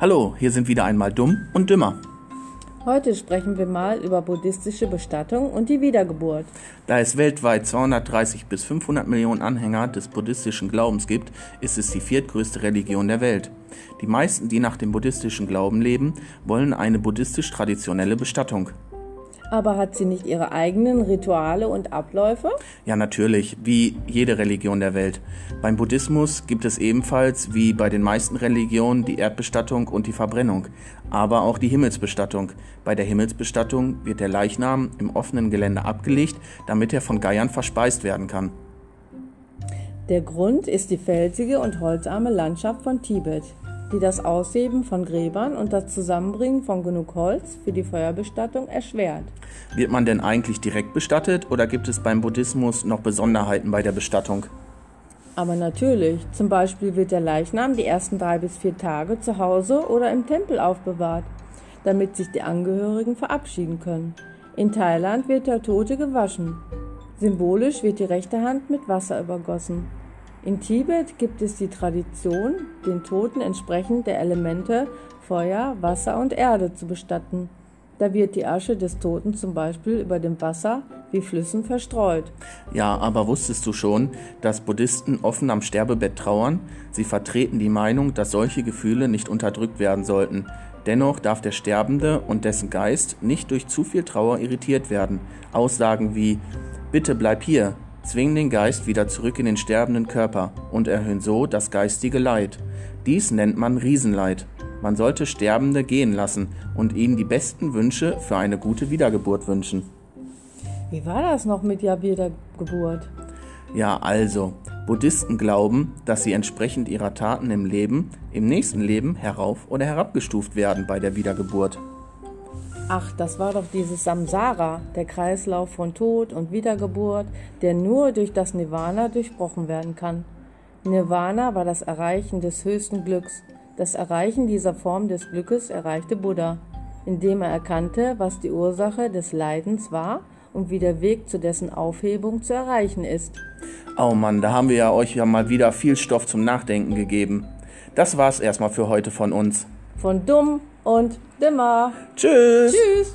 Hallo, hier sind wieder einmal Dumm und Dümmer. Heute sprechen wir mal über buddhistische Bestattung und die Wiedergeburt. Da es weltweit 230 bis 500 Millionen Anhänger des buddhistischen Glaubens gibt, ist es die viertgrößte Religion der Welt. Die meisten, die nach dem buddhistischen Glauben leben, wollen eine buddhistisch-traditionelle Bestattung. Aber hat sie nicht ihre eigenen Rituale und Abläufe? Ja, natürlich, wie jede Religion der Welt. Beim Buddhismus gibt es ebenfalls, wie bei den meisten Religionen, die Erdbestattung und die Verbrennung, aber auch die Himmelsbestattung. Bei der Himmelsbestattung wird der Leichnam im offenen Gelände abgelegt, damit er von Geiern verspeist werden kann. Der Grund ist die felsige und holzarme Landschaft von Tibet die das Ausheben von Gräbern und das Zusammenbringen von genug Holz für die Feuerbestattung erschwert. Wird man denn eigentlich direkt bestattet oder gibt es beim Buddhismus noch Besonderheiten bei der Bestattung? Aber natürlich, zum Beispiel wird der Leichnam die ersten drei bis vier Tage zu Hause oder im Tempel aufbewahrt, damit sich die Angehörigen verabschieden können. In Thailand wird der Tote gewaschen. Symbolisch wird die rechte Hand mit Wasser übergossen. In Tibet gibt es die Tradition, den Toten entsprechend der Elemente Feuer, Wasser und Erde zu bestatten. Da wird die Asche des Toten zum Beispiel über dem Wasser wie Flüssen verstreut. Ja, aber wusstest du schon, dass Buddhisten offen am Sterbebett trauern? Sie vertreten die Meinung, dass solche Gefühle nicht unterdrückt werden sollten. Dennoch darf der Sterbende und dessen Geist nicht durch zu viel Trauer irritiert werden. Aussagen wie Bitte bleib hier, zwingen den Geist wieder zurück in den sterbenden Körper und erhöhen so das geistige Leid. Dies nennt man Riesenleid. Man sollte Sterbende gehen lassen und ihnen die besten Wünsche für eine gute Wiedergeburt wünschen. Wie war das noch mit der Wiedergeburt? Ja, also, Buddhisten glauben, dass sie entsprechend ihrer Taten im Leben, im nächsten Leben herauf oder herabgestuft werden bei der Wiedergeburt. Ach, das war doch dieses Samsara, der Kreislauf von Tod und Wiedergeburt, der nur durch das Nirvana durchbrochen werden kann. Nirvana war das Erreichen des höchsten Glücks. Das Erreichen dieser Form des Glückes erreichte Buddha, indem er erkannte, was die Ursache des Leidens war und wie der Weg zu dessen Aufhebung zu erreichen ist. Oh Mann, da haben wir ja euch ja mal wieder viel Stoff zum Nachdenken gegeben. Das war's erstmal für heute von uns. Von dumm und Dimmer. Tschüss. Tschüss.